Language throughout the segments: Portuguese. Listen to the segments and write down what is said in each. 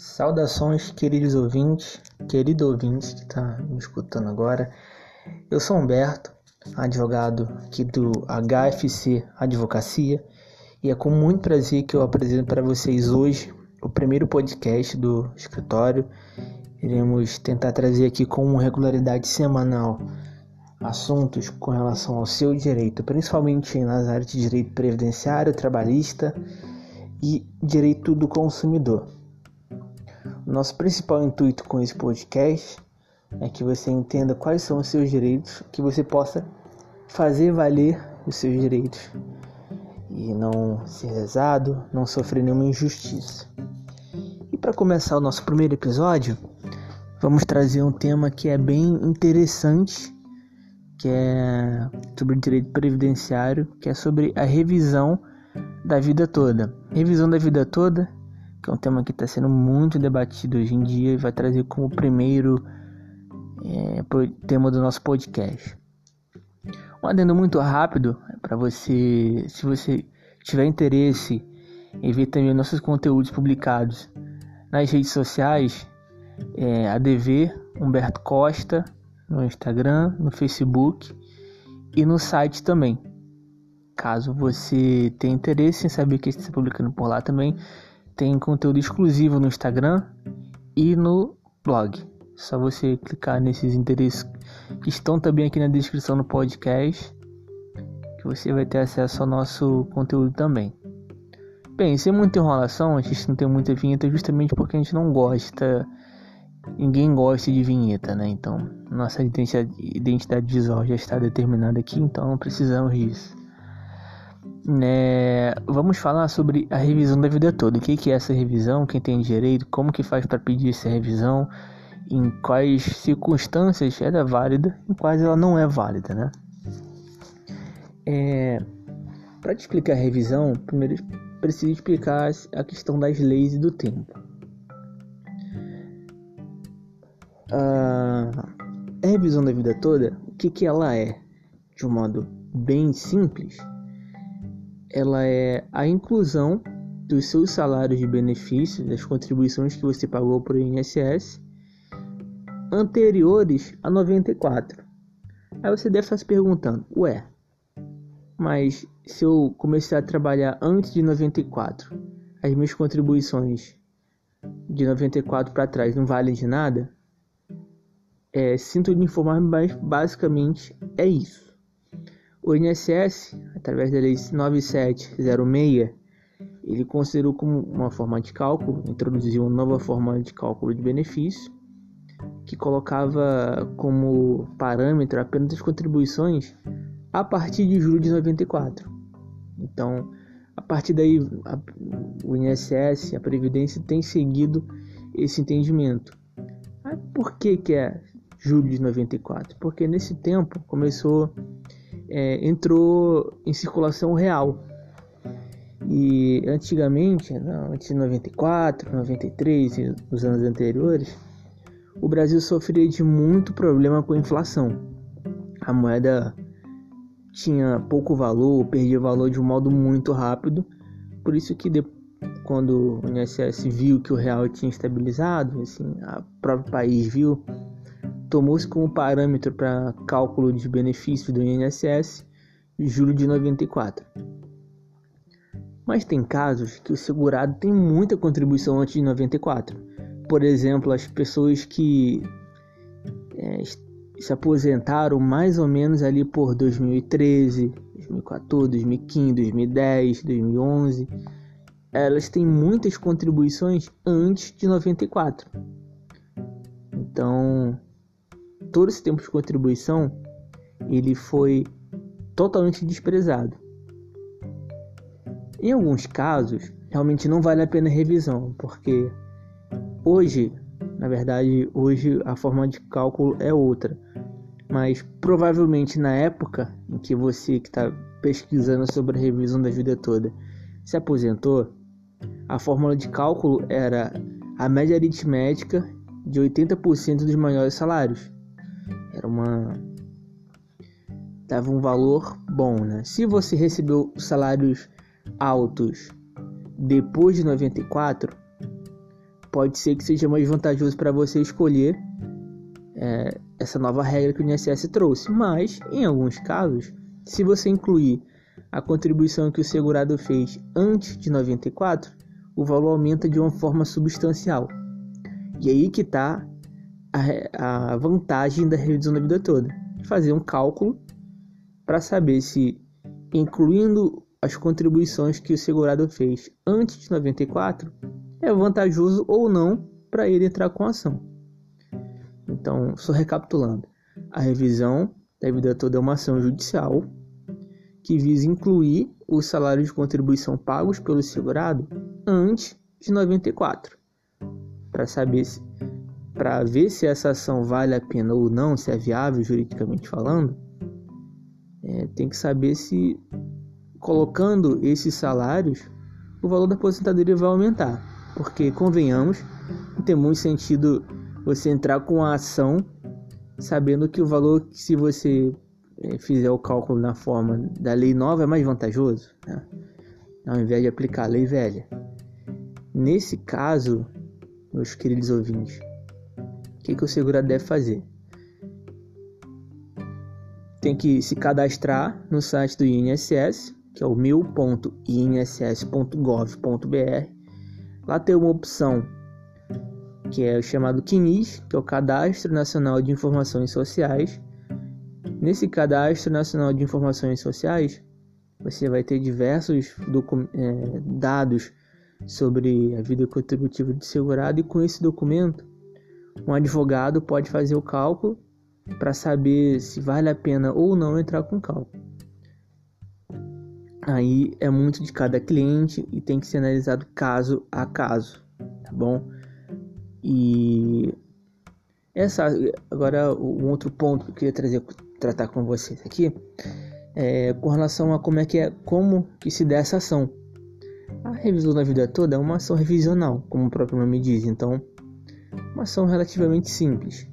Saudações, queridos ouvintes, querido ouvinte que está me escutando agora. Eu sou Humberto, advogado aqui do HFC Advocacia, e é com muito prazer que eu apresento para vocês hoje o primeiro podcast do escritório. Iremos tentar trazer aqui com regularidade semanal assuntos com relação ao seu direito, principalmente nas áreas de direito previdenciário, trabalhista e direito do consumidor. Nosso principal intuito com esse podcast é que você entenda quais são os seus direitos, que você possa fazer valer os seus direitos e não ser lesado, não sofrer nenhuma injustiça. E para começar o nosso primeiro episódio, vamos trazer um tema que é bem interessante, que é sobre direito previdenciário, que é sobre a revisão da vida toda. Revisão da vida toda que é um tema que está sendo muito debatido hoje em dia e vai trazer como primeiro é, tema do nosso podcast. Um adendo muito rápido para você, se você tiver interesse em ver também nossos conteúdos publicados nas redes sociais, é, ADV Humberto Costa no Instagram, no Facebook e no site também. Caso você tenha interesse em saber o que está publicando por lá também, tem conteúdo exclusivo no Instagram e no blog. Só você clicar nesses interesses que estão também aqui na descrição do podcast, que você vai ter acesso ao nosso conteúdo também. Bem, sem muita enrolação, a gente não tem muita vinheta justamente porque a gente não gosta, ninguém gosta de vinheta, né? Então, nossa identidade, identidade visual já está determinada aqui, então não precisamos disso. É, vamos falar sobre a revisão da vida toda. O que, que é essa revisão? Quem tem direito? Como que faz para pedir essa revisão? Em quais circunstâncias ela é válida? Em quais ela não é válida, né? É, para te explicar a revisão, primeiro preciso explicar a questão das leis e do tempo. A, a revisão da vida toda, o que, que ela é? De um modo bem simples, ela é a inclusão dos seus salários de benefícios, das contribuições que você pagou para o INSS anteriores a 94. Aí você deve estar se perguntando, ué, mas se eu comecei a trabalhar antes de 94, as minhas contribuições de 94 para trás não valem de nada? É, sinto lhe informar, mas basicamente é isso. O INSS, através da Lei 9706, ele considerou como uma forma de cálculo, introduziu uma nova forma de cálculo de benefício, que colocava como parâmetro apenas as contribuições a partir de julho de 94. Então, a partir daí, a, o INSS, a Previdência, tem seguido esse entendimento. por que, que é julho de 94? Porque nesse tempo começou é, entrou em circulação real. E antigamente, antes de 94, 93 e nos anos anteriores, o Brasil sofria de muito problema com a inflação. A moeda tinha pouco valor, perdia valor de um modo muito rápido, por isso que quando o INSS viu que o real tinha estabilizado, assim, o próprio país viu tomou-se como parâmetro para cálculo de benefício do INSS julho de 94. Mas tem casos que o segurado tem muita contribuição antes de 94. Por exemplo, as pessoas que é, se aposentaram mais ou menos ali por 2013, 2014, 2015, 2010, 2011, elas têm muitas contribuições antes de 94. Então, todo esse tempo de contribuição ele foi totalmente desprezado. Em alguns casos, realmente não vale a pena revisão, porque hoje, na verdade, hoje a forma de cálculo é outra. Mas provavelmente na época em que você que está pesquisando sobre a revisão da vida toda se aposentou, a fórmula de cálculo era a média aritmética de 80% dos maiores salários. Era uma. dava um valor bom, né? Se você recebeu salários altos depois de 94, pode ser que seja mais vantajoso para você escolher é, essa nova regra que o INSS trouxe. Mas, em alguns casos, se você incluir a contribuição que o segurado fez antes de 94, o valor aumenta de uma forma substancial. E aí que está a, a vantagem da revisão da vida toda. Fazer um cálculo para saber se, incluindo as contribuições que o segurado fez antes de 94, é vantajoso ou não para ele entrar com a ação. Então, só recapitulando, a revisão da vida toda é uma ação judicial que visa incluir os salários de contribuição pagos pelo segurado antes de 94, para saber se para ver se essa ação vale a pena ou não, se é viável juridicamente falando, é, tem que saber se colocando esses salários o valor da aposentadoria vai aumentar, porque convenhamos, não tem muito sentido você entrar com a ação sabendo que o valor se você é, fizer o cálculo na forma da lei nova é mais vantajoso, né? ao invés de aplicar a lei velha. Nesse caso, meus queridos ouvintes, que, que o segurado deve fazer? Tem que se cadastrar no site do INSS, que é o meu.inss.gov.br. Lá tem uma opção que é o chamado CNIS, que é o Cadastro Nacional de Informações Sociais, Nesse Cadastro Nacional de Informações Sociais, você vai ter diversos é, dados sobre a vida contributiva do segurado e com esse documento, um advogado pode fazer o cálculo para saber se vale a pena ou não entrar com cálculo. Aí é muito de cada cliente e tem que ser analisado caso a caso, tá bom? E essa agora um outro ponto que eu queria trazer tratar com vocês aqui é com relação a como é que é como que se dá essa ação. A revisão da vida toda é uma ação revisional, como o próprio nome diz, então uma ação relativamente simples.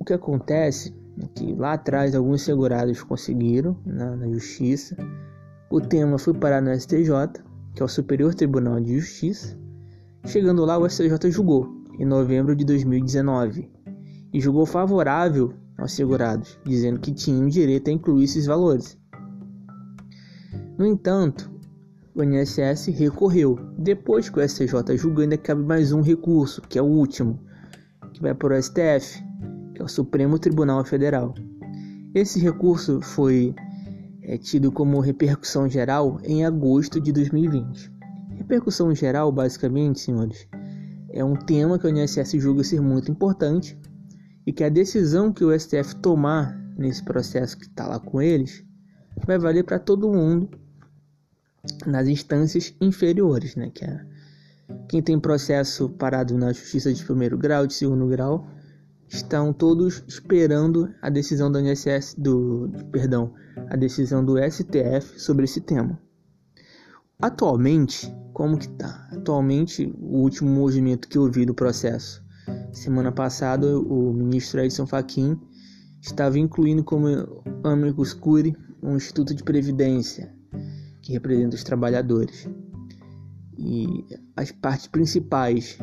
O que acontece é que lá atrás alguns segurados conseguiram na, na justiça. O tema foi parar no STJ, que é o Superior Tribunal de Justiça. Chegando lá, o STJ julgou em novembro de 2019 e julgou favorável aos segurados, dizendo que tinham direito a incluir esses valores. No entanto, o INSS recorreu. Depois que o STJ julgou, ainda cabe mais um recurso, que é o último, que vai para o STF, que é o Supremo Tribunal Federal. Esse recurso foi é, tido como repercussão geral em agosto de 2020. Repercussão geral, basicamente, senhores, é um tema que o INSS julga ser muito importante e que a decisão que o STF tomar nesse processo que está lá com eles vai valer para todo mundo nas instâncias inferiores, né? Que é quem tem processo parado na justiça de primeiro grau, de segundo grau, estão todos esperando a decisão do INSS, do perdão, a decisão do STF sobre esse tema. Atualmente, como que tá? Atualmente, o último movimento que eu vi do processo Semana passada, o ministro Edson Fachin estava incluindo como amicus curiae um instituto de previdência que representa os trabalhadores. E as partes principais,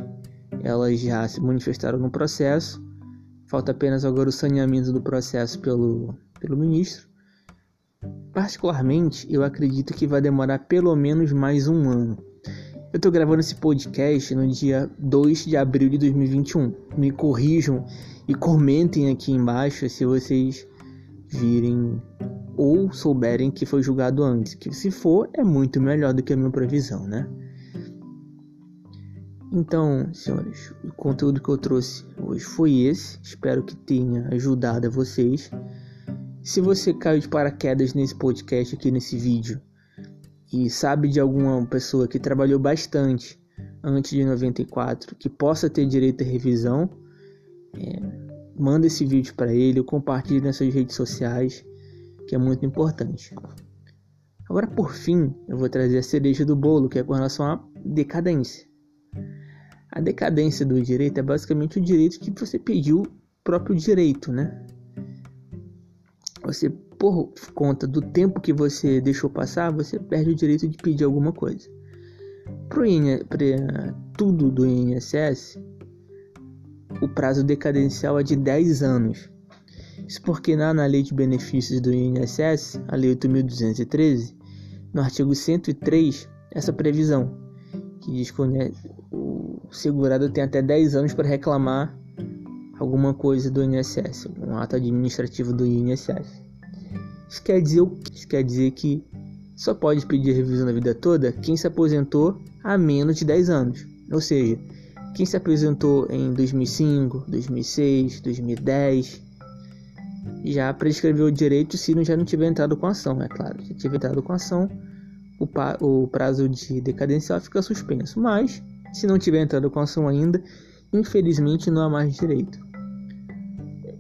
elas já se manifestaram no processo. Falta apenas agora o saneamento do processo pelo, pelo ministro. Particularmente, eu acredito que vai demorar pelo menos mais um ano eu estou gravando esse podcast no dia 2 de abril de 2021. Me corrijam e comentem aqui embaixo se vocês virem ou souberem que foi julgado antes. Que se for, é muito melhor do que a minha previsão, né? Então, senhores, o conteúdo que eu trouxe hoje foi esse. Espero que tenha ajudado a vocês. Se você caiu de paraquedas nesse podcast aqui nesse vídeo, e sabe de alguma pessoa que trabalhou bastante antes de 94 que possa ter direito à revisão, é, manda esse vídeo para ele compartilhe nas suas redes sociais, que é muito importante. Agora, por fim, eu vou trazer a cereja do bolo, que é com relação à decadência. A decadência do direito é basicamente o direito que você pediu próprio direito, né? Você por conta do tempo que você deixou passar, você perde o direito de pedir alguma coisa. Para tudo do INSS, o prazo decadencial é de 10 anos. Isso porque na, na Lei de Benefícios do INSS, a Lei 8.213, no artigo 103, essa previsão, que diz que o segurado tem até 10 anos para reclamar alguma coisa do INSS, um ato administrativo do INSS. Isso quer dizer, isso quer dizer que só pode pedir revisão na vida toda quem se aposentou há menos de 10 anos. Ou seja, quem se aposentou em 2005, 2006, 2010 já prescreveu o direito se não já não tiver entrado com ação, é claro. Se tiver entrado com ação, o, o prazo de decadencial fica suspenso. Mas, se não tiver entrado com ação ainda, infelizmente não há mais direito.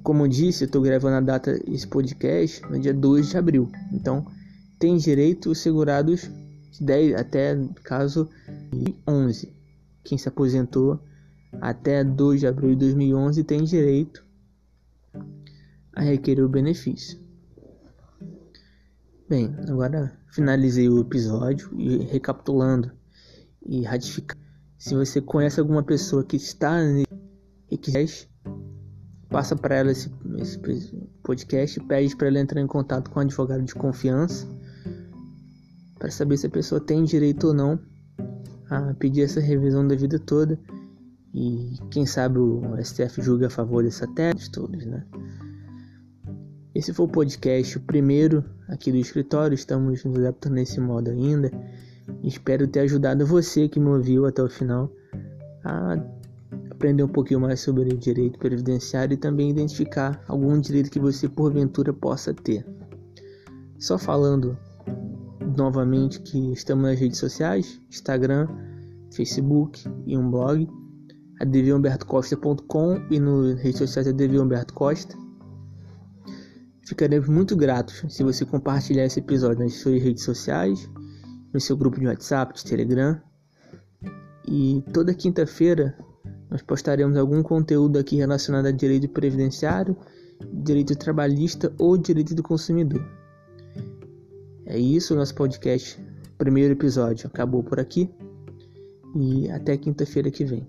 Como eu disse, eu estou gravando a data desse podcast no dia 2 de abril. Então, tem direito os segurados de 10 até caso 11. Quem se aposentou até 2 de abril de 2011 tem direito a requerer o benefício. Bem, agora finalizei o episódio e recapitulando e ratificando. Se você conhece alguma pessoa que está nesse requisito, passa para ela esse, esse podcast, pede para ela entrar em contato com um advogado de confiança para saber se a pessoa tem direito ou não a pedir essa revisão da vida toda e quem sabe o STF julga a favor dessa tese de todos, né? Esse foi o podcast, o primeiro aqui do escritório. Estamos nos adaptando nesse modo ainda. Espero ter ajudado você que me ouviu até o final a aprender um pouquinho mais sobre o direito previdenciário e também identificar algum direito que você porventura possa ter. Só falando novamente que estamos nas redes sociais, Instagram, Facebook e um blog, advhumbertocosta.com e nas redes sociais advhumbertocosta. Ficaremos muito gratos se você compartilhar esse episódio nas suas redes sociais, no seu grupo de WhatsApp, de Telegram. E toda quinta-feira nós postaremos algum conteúdo aqui relacionado a direito previdenciário, direito trabalhista ou direito do consumidor. É isso, nosso podcast, primeiro episódio, acabou por aqui e até quinta-feira que vem.